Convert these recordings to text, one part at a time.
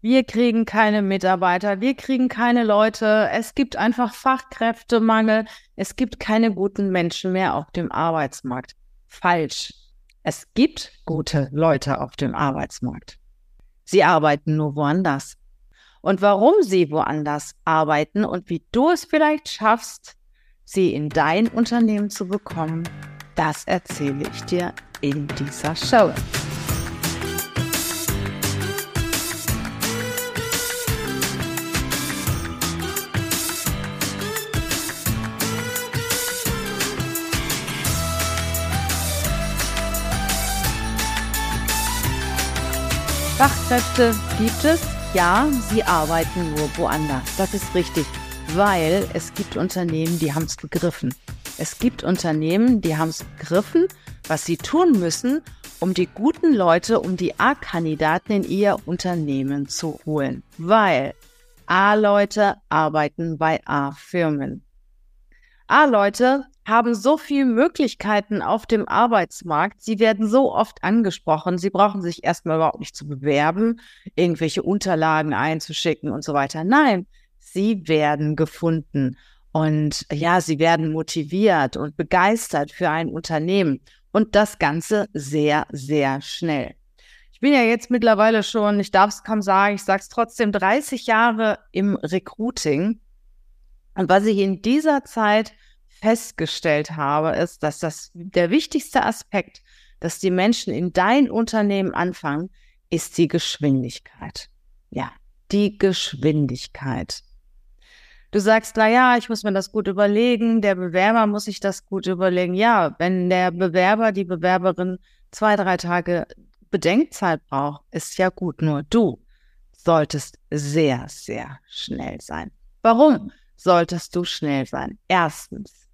wir kriegen keine Mitarbeiter, wir kriegen keine Leute, es gibt einfach Fachkräftemangel, es gibt keine guten Menschen mehr auf dem Arbeitsmarkt. Falsch. Es gibt gute Leute auf dem Arbeitsmarkt. Sie arbeiten nur woanders. Und warum sie woanders arbeiten und wie du es vielleicht schaffst, sie in dein Unternehmen zu bekommen, das erzähle ich dir in dieser Show. Fachkräfte gibt es, ja, sie arbeiten nur woanders. Das ist richtig, weil es gibt Unternehmen, die haben es begriffen. Es gibt Unternehmen, die haben es begriffen, was sie tun müssen, um die guten Leute, um die A-Kandidaten in ihr Unternehmen zu holen. Weil A-Leute arbeiten bei A-Firmen. A-Leute haben so viele Möglichkeiten auf dem Arbeitsmarkt. Sie werden so oft angesprochen. Sie brauchen sich erstmal überhaupt nicht zu bewerben, irgendwelche Unterlagen einzuschicken und so weiter. Nein, sie werden gefunden. Und ja, sie werden motiviert und begeistert für ein Unternehmen. Und das Ganze sehr, sehr schnell. Ich bin ja jetzt mittlerweile schon, ich darf es kaum sagen, ich sage es trotzdem, 30 Jahre im Recruiting. Und was ich in dieser Zeit festgestellt habe, ist, dass das der wichtigste Aspekt, dass die Menschen in dein Unternehmen anfangen, ist die Geschwindigkeit. Ja, die Geschwindigkeit. Du sagst, na ja, ich muss mir das gut überlegen, der Bewerber muss sich das gut überlegen. Ja, wenn der Bewerber, die Bewerberin zwei, drei Tage Bedenkzeit braucht, ist ja gut. Nur du solltest sehr, sehr schnell sein. Warum solltest du schnell sein? Erstens,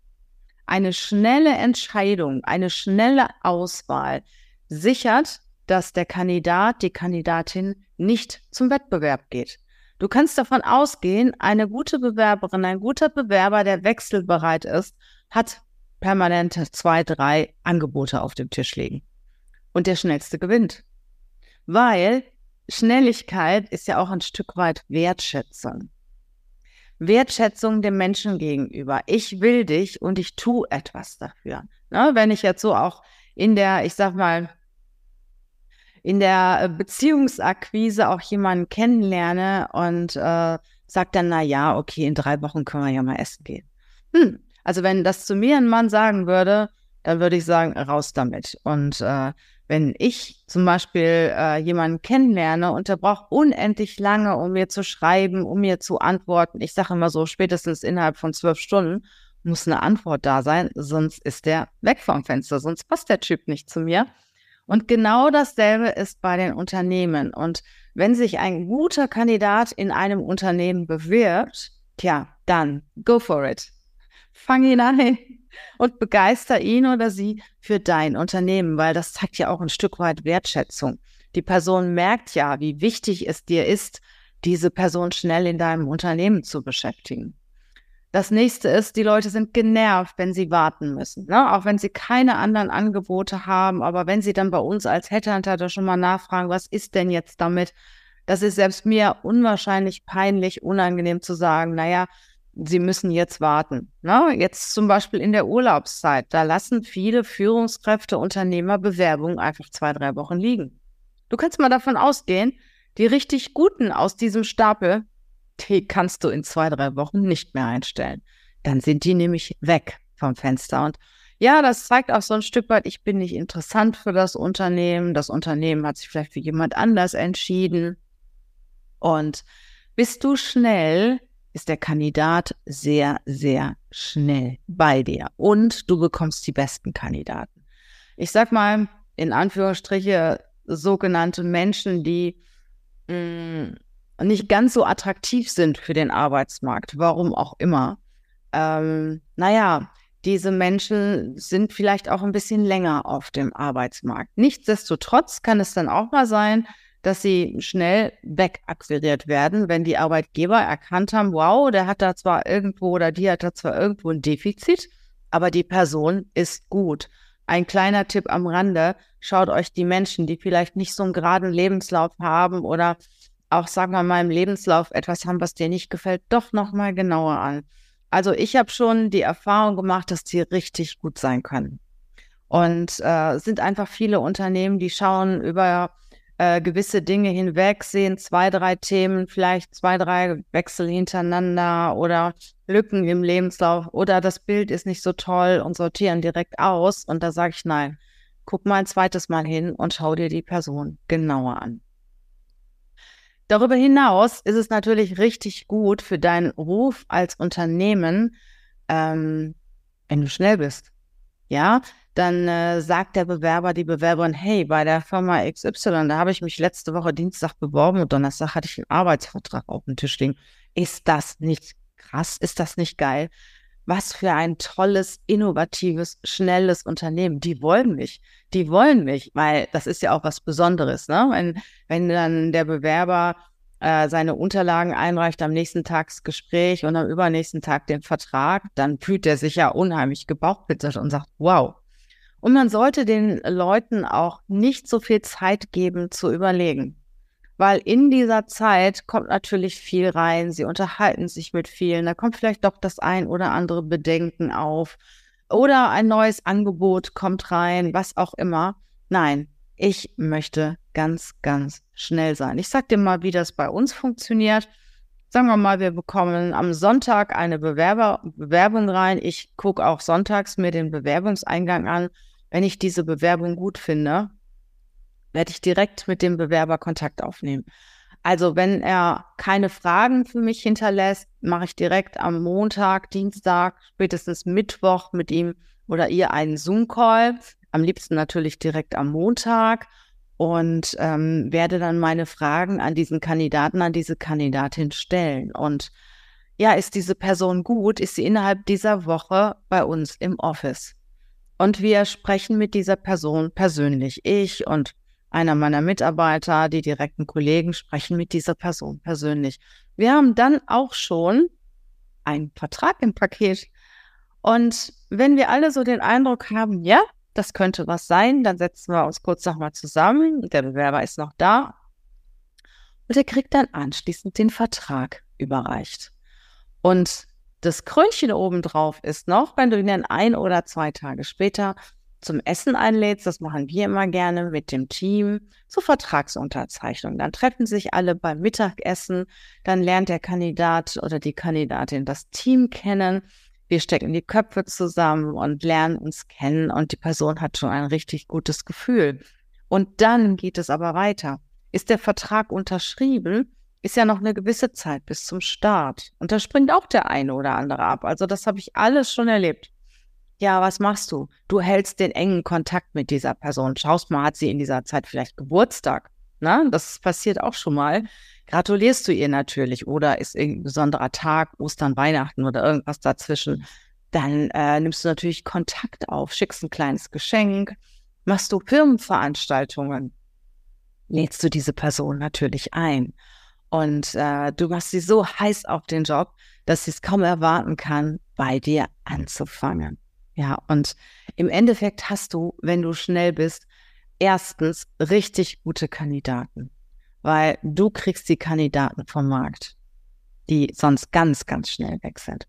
eine schnelle Entscheidung, eine schnelle Auswahl sichert, dass der Kandidat, die Kandidatin nicht zum Wettbewerb geht. Du kannst davon ausgehen, eine gute Bewerberin, ein guter Bewerber, der wechselbereit ist, hat permanent zwei, drei Angebote auf dem Tisch liegen. Und der schnellste gewinnt. Weil Schnelligkeit ist ja auch ein Stück weit Wertschätzung. Wertschätzung dem Menschen gegenüber. Ich will dich und ich tue etwas dafür. Ne? Wenn ich jetzt so auch in der, ich sag mal, in der äh, Beziehungsakquise auch jemanden kennenlerne und äh, sagt dann, na ja, okay, in drei Wochen können wir ja mal essen gehen. Hm. Also wenn das zu mir ein Mann sagen würde, dann würde ich sagen, raus damit. Und äh, wenn ich zum Beispiel äh, jemanden kennenlerne und der braucht unendlich lange, um mir zu schreiben, um mir zu antworten, ich sage immer so, spätestens innerhalb von zwölf Stunden muss eine Antwort da sein, sonst ist der weg vom Fenster, sonst passt der Typ nicht zu mir. Und genau dasselbe ist bei den Unternehmen. Und wenn sich ein guter Kandidat in einem Unternehmen bewirbt, tja, dann go for it. Fang ihn an und begeister ihn oder sie für dein Unternehmen, weil das zeigt ja auch ein Stück weit Wertschätzung. Die Person merkt ja, wie wichtig es dir ist, diese Person schnell in deinem Unternehmen zu beschäftigen. Das nächste ist, die Leute sind genervt, wenn sie warten müssen. Ne? Auch wenn sie keine anderen Angebote haben, aber wenn sie dann bei uns als Headhunter da schon mal nachfragen, was ist denn jetzt damit? Das ist selbst mir unwahrscheinlich peinlich, unangenehm zu sagen, naja, sie müssen jetzt warten. Ne? Jetzt zum Beispiel in der Urlaubszeit, da lassen viele Führungskräfte, Unternehmer Bewerbungen einfach zwei, drei Wochen liegen. Du kannst mal davon ausgehen, die richtig guten aus diesem Stapel, die kannst du in zwei, drei Wochen nicht mehr einstellen. Dann sind die nämlich weg vom Fenster. Und ja, das zeigt auch so ein Stück weit, ich bin nicht interessant für das Unternehmen. Das Unternehmen hat sich vielleicht für jemand anders entschieden. Und bist du schnell ist der Kandidat sehr, sehr schnell bei dir und du bekommst die besten Kandidaten. Ich sag mal, in Anführungsstriche, sogenannte Menschen, die mh, mm, nicht ganz so attraktiv sind für den Arbeitsmarkt, warum auch immer. Ähm, naja, diese Menschen sind vielleicht auch ein bisschen länger auf dem Arbeitsmarkt. Nichtsdestotrotz kann es dann auch mal sein, dass sie schnell wegakquiriert werden, wenn die Arbeitgeber erkannt haben, wow, der hat da zwar irgendwo oder die hat da zwar irgendwo ein Defizit, aber die Person ist gut. Ein kleiner Tipp am Rande, schaut euch die Menschen, die vielleicht nicht so einen geraden Lebenslauf haben oder auch, sagen wir mal, im Lebenslauf etwas haben, was dir nicht gefällt, doch nochmal genauer an. Also ich habe schon die Erfahrung gemacht, dass die richtig gut sein können. Und äh, sind einfach viele Unternehmen, die schauen über äh, gewisse Dinge hinweg, sehen zwei, drei Themen, vielleicht zwei, drei Wechsel hintereinander oder Lücken im Lebenslauf oder das Bild ist nicht so toll und sortieren direkt aus. Und da sage ich nein, guck mal ein zweites Mal hin und schau dir die Person genauer an. Darüber hinaus ist es natürlich richtig gut für deinen Ruf als Unternehmen, ähm, wenn du schnell bist. Ja, dann äh, sagt der Bewerber, die Bewerberin, hey, bei der Firma XY, da habe ich mich letzte Woche Dienstag beworben und Donnerstag hatte ich einen Arbeitsvertrag auf dem Tisch liegen. Ist das nicht krass? Ist das nicht geil? Was für ein tolles, innovatives, schnelles Unternehmen. Die wollen mich. Die wollen mich, weil das ist ja auch was Besonderes, ne? Wenn, wenn dann der Bewerber äh, seine Unterlagen einreicht, am nächsten Tag das Gespräch und am übernächsten Tag den Vertrag, dann fühlt er sich ja unheimlich gebauchpitzert und sagt, wow. Und man sollte den Leuten auch nicht so viel Zeit geben zu überlegen. Weil in dieser Zeit kommt natürlich viel rein, sie unterhalten sich mit vielen, da kommt vielleicht doch das ein oder andere Bedenken auf oder ein neues Angebot kommt rein, was auch immer. Nein, ich möchte ganz, ganz schnell sein. Ich sage dir mal, wie das bei uns funktioniert. Sagen wir mal, wir bekommen am Sonntag eine Bewerber Bewerbung rein. Ich gucke auch sonntags mir den Bewerbungseingang an. Wenn ich diese Bewerbung gut finde, werde ich direkt mit dem Bewerber Kontakt aufnehmen. Also wenn er keine Fragen für mich hinterlässt, mache ich direkt am Montag, Dienstag, spätestens Mittwoch mit ihm oder ihr einen Zoom-Call. Am liebsten natürlich direkt am Montag und ähm, werde dann meine Fragen an diesen Kandidaten, an diese Kandidatin stellen. Und ja, ist diese Person gut? Ist sie innerhalb dieser Woche bei uns im Office? Und wir sprechen mit dieser Person persönlich. Ich und einer meiner Mitarbeiter, die direkten Kollegen sprechen mit dieser Person persönlich. Wir haben dann auch schon einen Vertrag im Paket. Und wenn wir alle so den Eindruck haben, ja, das könnte was sein. Dann setzen wir uns kurz nochmal zusammen. Der Bewerber ist noch da. Und er kriegt dann anschließend den Vertrag überreicht. Und das Krönchen obendrauf ist noch, wenn du ihn dann ein oder zwei Tage später zum Essen einlädst, das machen wir immer gerne mit dem Team, zur Vertragsunterzeichnung. Dann treffen sich alle beim Mittagessen, dann lernt der Kandidat oder die Kandidatin das Team kennen wir stecken die Köpfe zusammen und lernen uns kennen und die Person hat schon ein richtig gutes Gefühl. Und dann geht es aber weiter. Ist der Vertrag unterschrieben, ist ja noch eine gewisse Zeit bis zum Start. Und da springt auch der eine oder andere ab. Also das habe ich alles schon erlebt. Ja, was machst du? Du hältst den engen Kontakt mit dieser Person. Schaust mal, hat sie in dieser Zeit vielleicht Geburtstag? Na, das passiert auch schon mal gratulierst du ihr natürlich oder ist irgendein besonderer Tag, Ostern, Weihnachten oder irgendwas dazwischen, dann äh, nimmst du natürlich Kontakt auf, schickst ein kleines Geschenk, machst du Firmenveranstaltungen, lädst du diese Person natürlich ein. Und äh, du machst sie so heiß auf den Job, dass sie es kaum erwarten kann, bei dir anzufangen. Ja, und im Endeffekt hast du, wenn du schnell bist, erstens richtig gute Kandidaten weil du kriegst die Kandidaten vom Markt, die sonst ganz, ganz schnell weg sind.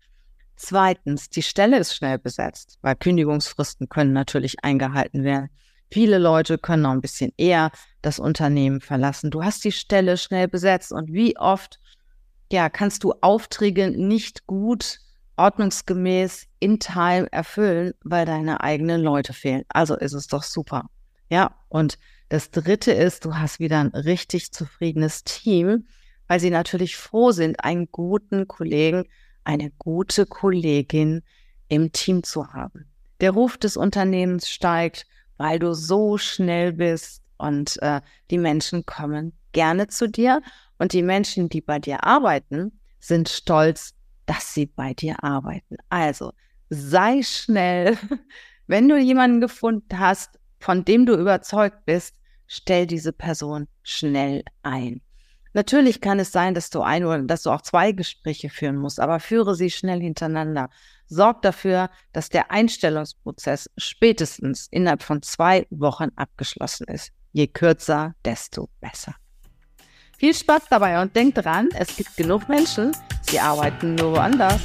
Zweitens, die Stelle ist schnell besetzt, weil Kündigungsfristen können natürlich eingehalten werden. Viele Leute können noch ein bisschen eher das Unternehmen verlassen. Du hast die Stelle schnell besetzt und wie oft ja, kannst du Aufträge nicht gut ordnungsgemäß in Time erfüllen, weil deine eigenen Leute fehlen. Also ist es doch super. Ja, und das dritte ist, du hast wieder ein richtig zufriedenes Team, weil sie natürlich froh sind, einen guten Kollegen, eine gute Kollegin im Team zu haben. Der Ruf des Unternehmens steigt, weil du so schnell bist und äh, die Menschen kommen gerne zu dir und die Menschen, die bei dir arbeiten, sind stolz, dass sie bei dir arbeiten. Also sei schnell. Wenn du jemanden gefunden hast, von dem du überzeugt bist, stell diese Person schnell ein. Natürlich kann es sein, dass du ein oder dass du auch zwei Gespräche führen musst, aber führe sie schnell hintereinander. Sorg dafür, dass der Einstellungsprozess spätestens innerhalb von zwei Wochen abgeschlossen ist. Je kürzer, desto besser. Viel Spaß dabei und denkt dran, es gibt genug Menschen, sie arbeiten nur woanders.